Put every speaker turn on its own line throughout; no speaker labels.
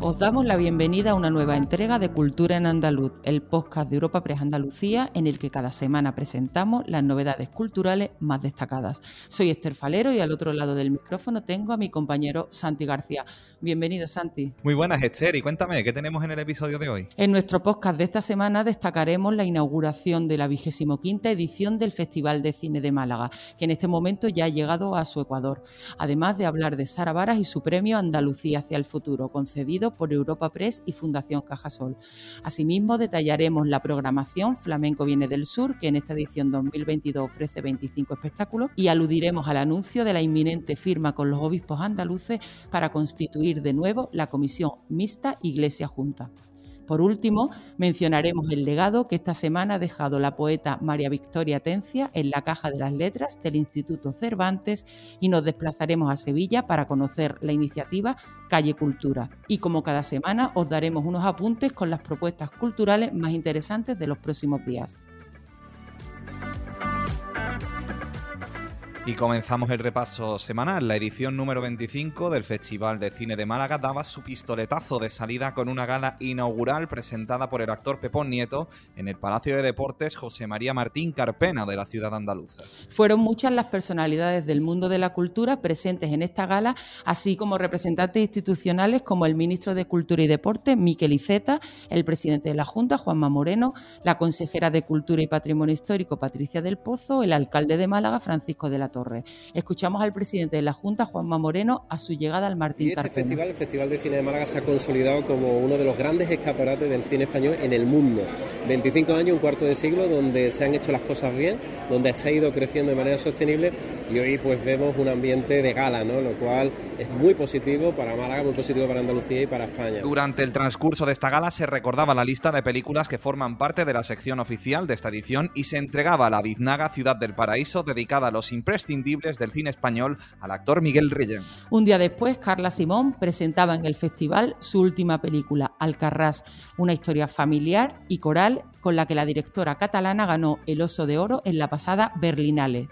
Os damos la bienvenida a una nueva entrega de Cultura en Andaluz, el podcast de Europa Press Andalucía, en el que cada semana presentamos las novedades culturales más destacadas. Soy Esther Falero y al otro lado del micrófono tengo a mi compañero Santi García. Bienvenido, Santi.
Muy buenas, Esther, y cuéntame, ¿qué tenemos en el episodio de hoy?
En nuestro podcast de esta semana destacaremos la inauguración de la vigésimo quinta edición del Festival de Cine de Málaga, que en este momento ya ha llegado a su Ecuador, además de hablar de Sara Varas y su premio Andalucía hacia el futuro, concedido por Europa Press y Fundación Cajasol. Asimismo, detallaremos la programación Flamenco Viene del Sur, que en esta edición 2022 ofrece 25 espectáculos, y aludiremos al anuncio de la inminente firma con los obispos andaluces para constituir de nuevo la Comisión Mixta Iglesia Junta. Por último, mencionaremos el legado que esta semana ha dejado la poeta María Victoria Tencia en la Caja de las Letras del Instituto Cervantes y nos desplazaremos a Sevilla para conocer la iniciativa Calle Cultura. Y como cada semana os daremos unos apuntes con las propuestas culturales más interesantes de los próximos días.
Y comenzamos el repaso semanal. La edición número 25 del Festival de Cine de Málaga daba su pistoletazo de salida con una gala inaugural presentada por el actor Pepón Nieto en el Palacio de Deportes José María Martín Carpena de la ciudad andaluza.
Fueron muchas las personalidades del mundo de la cultura presentes en esta gala, así como representantes institucionales como el ministro de Cultura y Deporte, Miquel Iceta, el presidente de la Junta, Juanma Moreno, la consejera de Cultura y Patrimonio Histórico, Patricia del Pozo, el alcalde de Málaga, Francisco de la Escuchamos al presidente de la Junta, Juanma Moreno, a su llegada al Martín
y este festival, el Festival de Cine de Málaga, se ha consolidado como uno de los grandes escaparates del cine español en el mundo. 25 años, un cuarto de siglo, donde se han hecho las cosas bien, donde se ha ido creciendo de manera sostenible y hoy pues vemos un ambiente de gala, ¿no? lo cual es muy positivo para Málaga, muy positivo para Andalucía y para España.
Durante el transcurso de esta gala se recordaba la lista de películas que forman parte de la sección oficial de esta edición y se entregaba la biznaga Ciudad del Paraíso dedicada a los imprescindibles del cine español al actor Miguel Reyes.
Un día después, Carla Simón presentaba en el festival su última película, Alcarrás, una historia familiar y coral con la que la directora catalana ganó el Oso de Oro en la pasada Berlinale.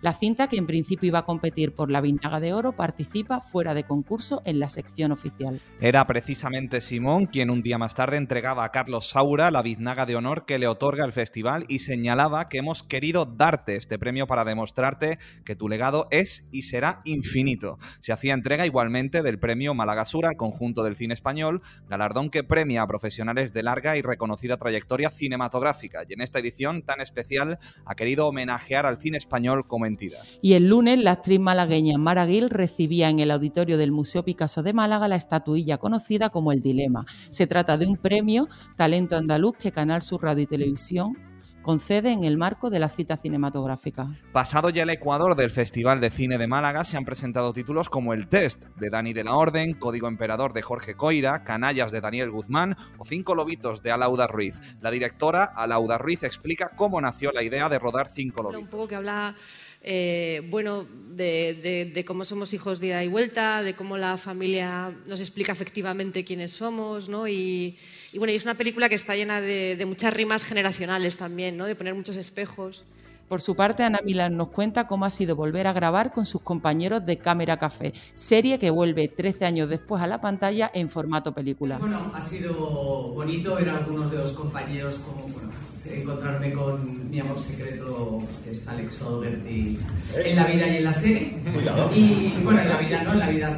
La cinta, que en principio iba a competir por la Vinaga de Oro, participa fuera de concurso en la sección oficial.
Era precisamente Simón quien un día más tarde entregaba a Carlos Saura la Biznaga de Honor que le otorga el festival y señalaba que hemos querido darte este premio para demostrarte que tu legado es y será infinito. Se hacía entrega igualmente del premio Malagasura al conjunto del cine español, galardón que premia a profesionales de larga y reconocida trayectoria cinematográfica y en esta edición tan especial ha querido homenajear al cine español como
y el lunes, la actriz malagueña Mara Gil recibía en el auditorio del Museo Picasso de Málaga la estatuilla conocida como El Dilema. Se trata de un premio Talento Andaluz que Canal Sur Radio y Televisión concede en el marco de la cita cinematográfica.
Pasado ya el Ecuador del Festival de Cine de Málaga, se han presentado títulos como El Test de Dani de la Orden, Código Emperador de Jorge Coira, Canallas de Daniel Guzmán o Cinco Lobitos de Alauda Ruiz. La directora Alauda Ruiz explica cómo nació la idea de rodar Cinco Lobitos.
Un poco que habla eh, bueno, de, cómo somos hijos de ida y vuelta, de cómo la familia nos explica efectivamente quiénes somos, ¿no? Y, bueno, y es una película que está llena de, muchas rimas generacionales también, ¿no? De poner muchos espejos.
Por su parte, Ana Milán nos cuenta cómo ha sido volver a grabar con sus compañeros de Cámara Café, serie que vuelve 13 años después a la pantalla en formato película.
Bueno, ha sido bonito ver a algunos de los compañeros como, bueno, encontrarme con mi amor secreto, que es Alex O'Doherty, en la vida y en la serie. Y bueno, en la vida no, en la vida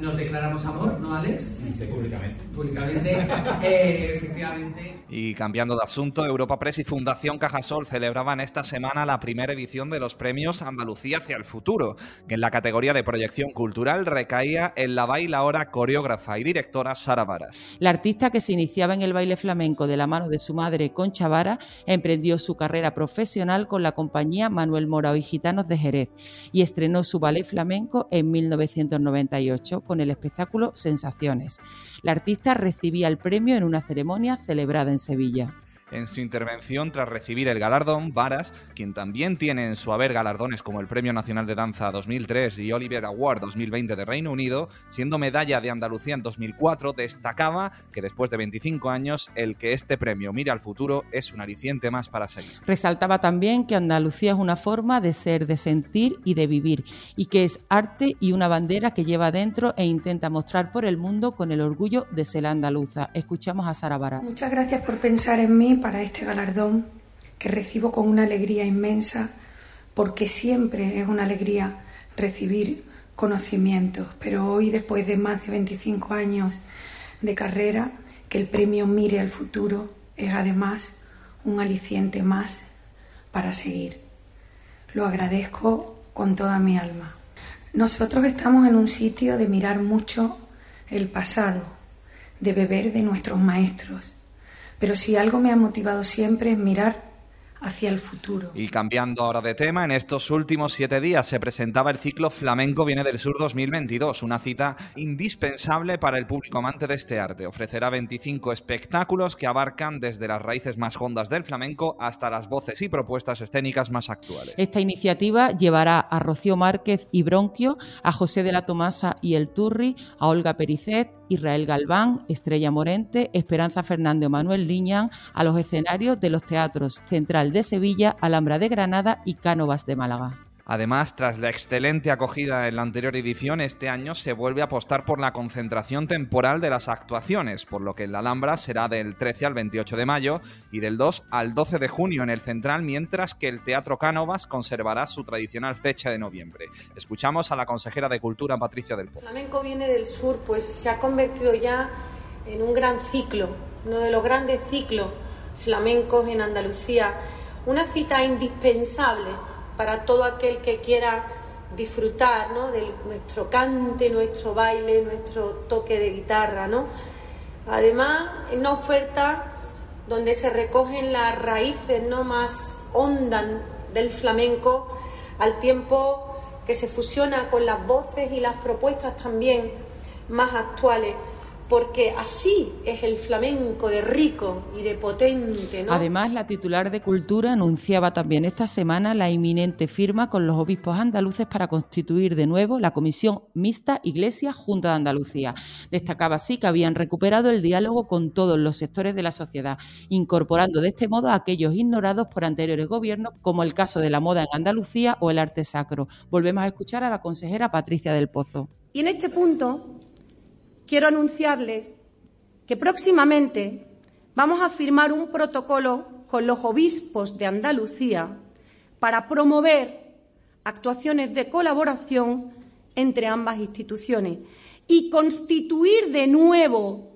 nos declaramos amor, ¿no, Alex?
públicamente.
Públicamente, eh, efectivamente.
Y cambiando de asunto, Europa Press y Fundación Cajasol celebraban esta semana la primera edición de los premios Andalucía hacia el futuro, que en la categoría de proyección cultural recaía en la bailaora, coreógrafa y directora Sara Varas.
La artista que se iniciaba en el baile flamenco de la mano de su madre Concha Vara emprendió su carrera profesional con la compañía Manuel Morao y Gitanos de Jerez y estrenó su ballet flamenco en 1998 con el espectáculo Sensaciones. La artista recibía el premio en una ceremonia celebrada en Sevilla.
En su intervención tras recibir el galardón, Varas, quien también tiene en su haber galardones como el Premio Nacional de Danza 2003 y Oliver Award 2020 de Reino Unido, siendo medalla de Andalucía en 2004, destacaba que después de 25 años el que este premio mire al futuro es un aliciente más para seguir.
Resaltaba también que Andalucía es una forma de ser, de sentir y de vivir, y que es arte y una bandera que lleva dentro e intenta mostrar por el mundo con el orgullo de ser andaluza. Escuchamos a Sara Varas.
Muchas gracias por pensar en mí para este galardón que recibo con una alegría inmensa, porque siempre es una alegría recibir conocimientos, pero hoy, después de más de 25 años de carrera, que el premio mire al futuro es además un aliciente más para seguir. Lo agradezco con toda mi alma. Nosotros estamos en un sitio de mirar mucho el pasado, de beber de nuestros maestros, pero si algo me ha motivado siempre es mirar hacia el futuro.
Y cambiando ahora de tema, en estos últimos siete días se presentaba el ciclo Flamenco Viene del Sur 2022, una cita indispensable para el público amante de este arte. Ofrecerá 25 espectáculos que abarcan desde las raíces más hondas del flamenco hasta las voces y propuestas escénicas más actuales.
Esta iniciativa llevará a Rocío Márquez y Bronquio, a José de la Tomasa y El Turri, a Olga Pericet, Israel Galván, Estrella Morente, Esperanza Fernando Manuel Liñán a los escenarios de los teatros Central de Sevilla, Alhambra de Granada y Cánovas de Málaga.
Además, tras la excelente acogida en la anterior edición, este año se vuelve a apostar por la concentración temporal de las actuaciones, por lo que en la Alhambra será del 13 al 28 de mayo y del 2 al 12 de junio en el Central, mientras que el Teatro Cánovas conservará su tradicional fecha de noviembre. Escuchamos a la consejera de Cultura, Patricia del Pozo.
El flamenco viene del sur, pues se ha convertido ya en un gran ciclo, uno de los grandes ciclos flamencos en Andalucía, una cita indispensable para todo aquel que quiera disfrutar ¿no? de nuestro cante, nuestro baile, nuestro toque de guitarra. ¿no? Además, es una oferta donde se recogen las raíces ¿no? más hondas del flamenco, al tiempo que se fusiona con las voces y las propuestas también más actuales porque así es el flamenco de rico y de potente. ¿no?
Además, la titular de Cultura anunciaba también esta semana la inminente firma con los obispos andaluces para constituir de nuevo la Comisión Mixta Iglesia Junta de Andalucía. Destacaba así que habían recuperado el diálogo con todos los sectores de la sociedad, incorporando de este modo a aquellos ignorados por anteriores gobiernos, como el caso de la moda en Andalucía o el arte sacro. Volvemos a escuchar a la consejera Patricia del Pozo.
Y en este punto quiero anunciarles que próximamente vamos a firmar un protocolo con los obispos de Andalucía para promover actuaciones de colaboración entre ambas instituciones y constituir de nuevo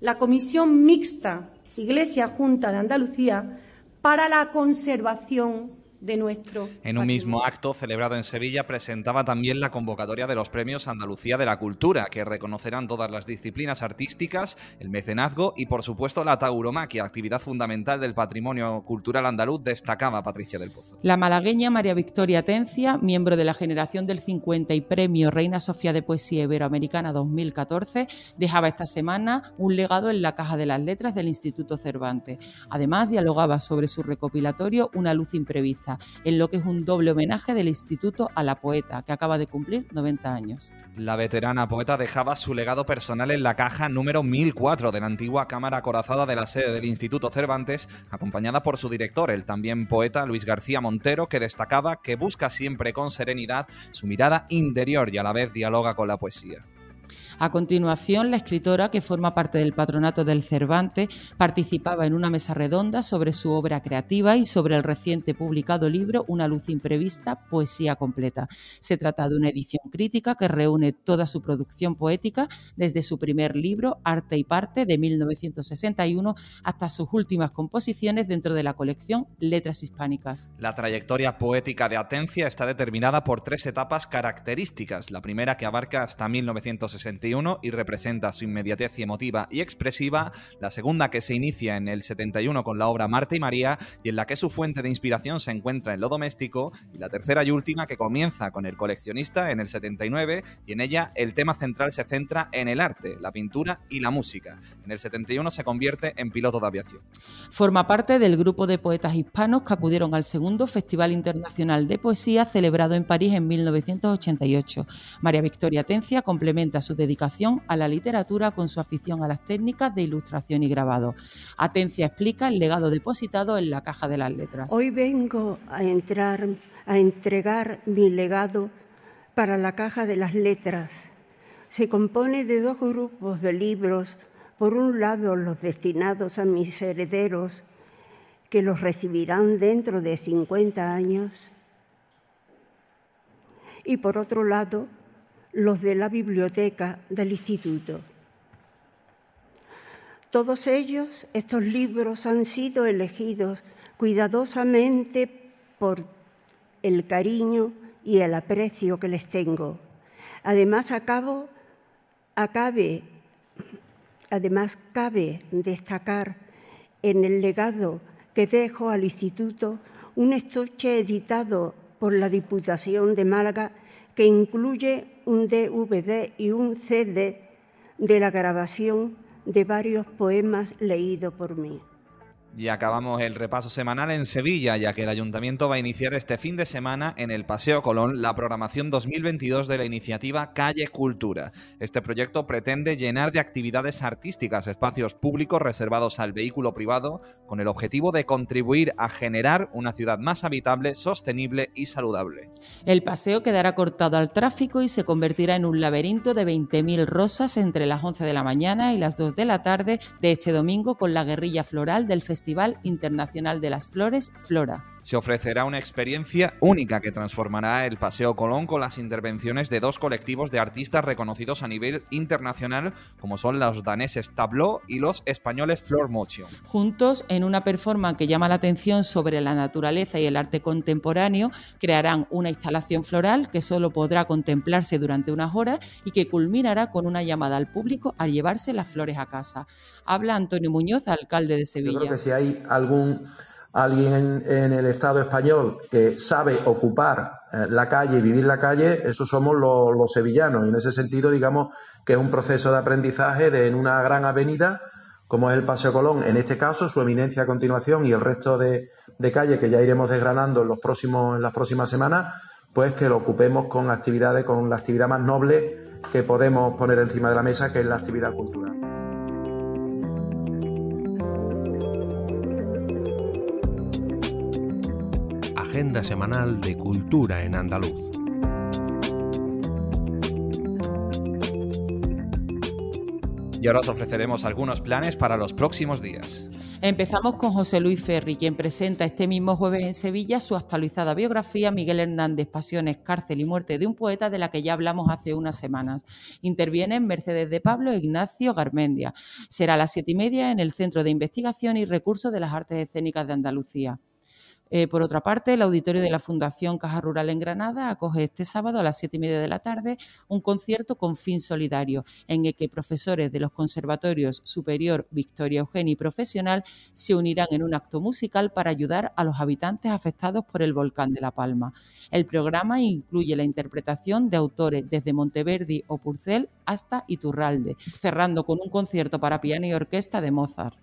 la Comisión Mixta Iglesia Junta de Andalucía para la conservación de nuestro.
En un mismo acto celebrado en Sevilla presentaba también la convocatoria de los premios Andalucía de la Cultura, que reconocerán todas las disciplinas artísticas, el mecenazgo y por supuesto la tauromaquia, actividad fundamental del patrimonio cultural andaluz, destacaba Patricia del Pozo.
La malagueña María Victoria Tencia, miembro de la generación del 50 y premio Reina Sofía de Poesía Iberoamericana 2014, dejaba esta semana un legado en la Caja de las Letras del Instituto Cervantes. Además, dialogaba sobre su recopilatorio Una luz imprevista en lo que es un doble homenaje del Instituto a la poeta, que acaba de cumplir 90 años.
La veterana poeta dejaba su legado personal en la caja número 1004 de la antigua Cámara Acorazada de la sede del Instituto Cervantes, acompañada por su director, el también poeta Luis García Montero, que destacaba que busca siempre con serenidad su mirada interior y a la vez dialoga con la poesía.
A continuación, la escritora, que forma parte del patronato del Cervantes, participaba en una mesa redonda sobre su obra creativa y sobre el reciente publicado libro Una luz imprevista, poesía completa. Se trata de una edición crítica que reúne toda su producción poética, desde su primer libro, Arte y Parte, de 1961, hasta sus últimas composiciones dentro de la colección Letras Hispánicas.
La trayectoria poética de Atencia está determinada por tres etapas características. La primera, que abarca hasta 1960, 1961 y representa su inmediatez emotiva y expresiva, la segunda que se inicia en el 71 con la obra Marta y María y en la que su fuente de inspiración se encuentra en lo doméstico, y la tercera y última que comienza con El coleccionista en el 79 y en ella el tema central se centra en el arte, la pintura y la música. En el 71 se convierte en piloto de aviación.
Forma parte del grupo de poetas hispanos que acudieron al segundo Festival Internacional de Poesía celebrado en París en 1988. María Victoria Tencia complementa su dedicación a la literatura con su afición a las técnicas de ilustración y grabado. Atencia explica el legado depositado en la caja de las letras.
Hoy vengo a entrar a entregar mi legado para la caja de las letras. Se compone de dos grupos de libros, por un lado los destinados a mis herederos, que los recibirán dentro de 50 años, y por otro lado los de la biblioteca del instituto. Todos ellos, estos libros han sido elegidos cuidadosamente por el cariño y el aprecio que les tengo. Además, acabo, acabe, además cabe destacar en el legado que dejo al Instituto un estuche editado por la Diputación de Málaga que incluye un DVD y un CD de la grabación de varios poemas leídos por mí.
Y acabamos el repaso semanal en Sevilla, ya que el ayuntamiento va a iniciar este fin de semana en el Paseo Colón la programación 2022 de la iniciativa Calle Cultura. Este proyecto pretende llenar de actividades artísticas espacios públicos reservados al vehículo privado con el objetivo de contribuir a generar una ciudad más habitable, sostenible y saludable.
El paseo quedará cortado al tráfico y se convertirá en un laberinto de 20.000 rosas entre las 11 de la mañana y las 2 de la tarde de este domingo con la guerrilla floral del Festival Festival Internacional de las Flores, Flora
se ofrecerá una experiencia única que transformará el Paseo Colón con las intervenciones de dos colectivos de artistas reconocidos a nivel internacional, como son los daneses Tableau y los españoles Flor Motion.
Juntos, en una performance que llama la atención sobre la naturaleza y el arte contemporáneo, crearán una instalación floral que solo podrá contemplarse durante unas horas y que culminará con una llamada al público a llevarse las flores a casa. Habla Antonio Muñoz, alcalde de Sevilla.
Yo creo que si hay algún alguien en, el Estado español que sabe ocupar eh, la calle y vivir la calle, esos somos los, sevillanos. Y en ese sentido, digamos que es un proceso de aprendizaje de en una gran avenida, como es el Paseo Colón, en este caso, su eminencia a continuación y el resto de, de calles que ya iremos desgranando en, los próximos, en las próximas semanas, pues que lo ocupemos con actividades, con la actividad más noble que podemos poner encima de la mesa, que es la actividad cultural.
Agenda semanal de cultura en andaluz.
Y ahora os ofreceremos algunos planes para los próximos días.
Empezamos con José Luis Ferri, quien presenta este mismo jueves en Sevilla su actualizada biografía Miguel Hernández, Pasiones, Cárcel y Muerte de un poeta de la que ya hablamos hace unas semanas. Intervienen Mercedes de Pablo e Ignacio Garmendia. Será a las siete y media en el Centro de Investigación y Recursos de las Artes Escénicas de Andalucía. Eh, por otra parte, el auditorio de la Fundación Caja Rural en Granada acoge este sábado a las siete y media de la tarde un concierto con fin solidario, en el que profesores de los conservatorios Superior, Victoria Eugenia y Profesional se unirán en un acto musical para ayudar a los habitantes afectados por el volcán de La Palma. El programa incluye la interpretación de autores desde Monteverdi o Purcell hasta Iturralde, cerrando con un concierto para piano y orquesta de Mozart.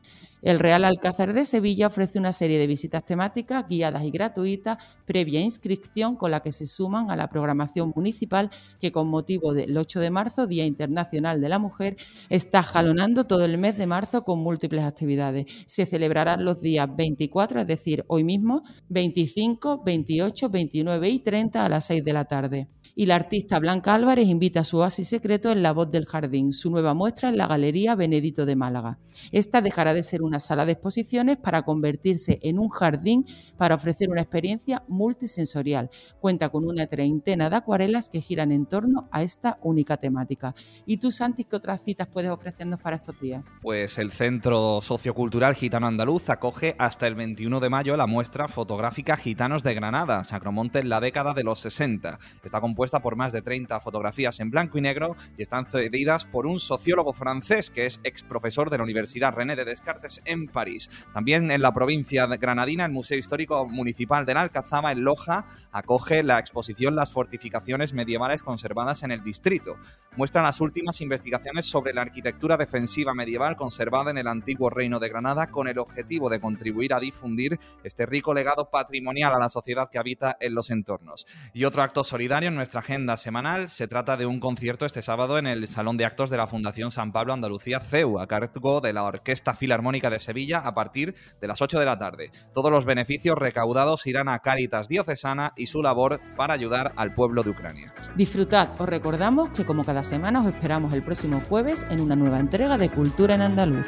El Real Alcázar de Sevilla ofrece una serie de visitas temáticas guiadas y gratuitas previa inscripción con la que se suman a la programación municipal que con motivo del 8 de marzo, Día Internacional de la Mujer, está jalonando todo el mes de marzo con múltiples actividades. Se celebrarán los días 24, es decir, hoy mismo, 25, 28, 29 y 30 a las 6 de la tarde y la artista Blanca Álvarez invita a su oasis secreto en La Voz del Jardín, su nueva muestra en la Galería Benedito de Málaga. Esta dejará de ser una una sala de exposiciones para convertirse en un jardín para ofrecer una experiencia multisensorial. Cuenta con una treintena de acuarelas que giran en torno a esta única temática. ¿Y tú, Santi, qué otras citas puedes ofrecernos para estos días?
Pues el Centro Sociocultural Gitano Andaluz acoge hasta el 21 de mayo la muestra fotográfica Gitanos de Granada, Sacromonte en la década de los 60. Está compuesta por más de 30 fotografías en blanco y negro y están cedidas por un sociólogo francés que es ex profesor de la Universidad René de Descartes en París. También en la provincia de granadina, el Museo Histórico Municipal de Alcazaba, en Loja, acoge la exposición Las fortificaciones medievales conservadas en el distrito. Muestran las últimas investigaciones sobre la arquitectura defensiva medieval conservada en el antiguo Reino de Granada con el objetivo de contribuir a difundir este rico legado patrimonial a la sociedad que habita en los entornos. Y otro acto solidario en nuestra agenda semanal se trata de un concierto este sábado en el Salón de Actos de la Fundación San Pablo Andalucía CEU, a cargo de la Orquesta Filarmónica de Sevilla a partir de las 8 de la tarde. Todos los beneficios recaudados irán a Cáritas Diocesana y su labor para ayudar al pueblo de Ucrania.
Disfrutad, os recordamos que como cada semana os esperamos el próximo jueves en una nueva entrega de Cultura en Andaluz.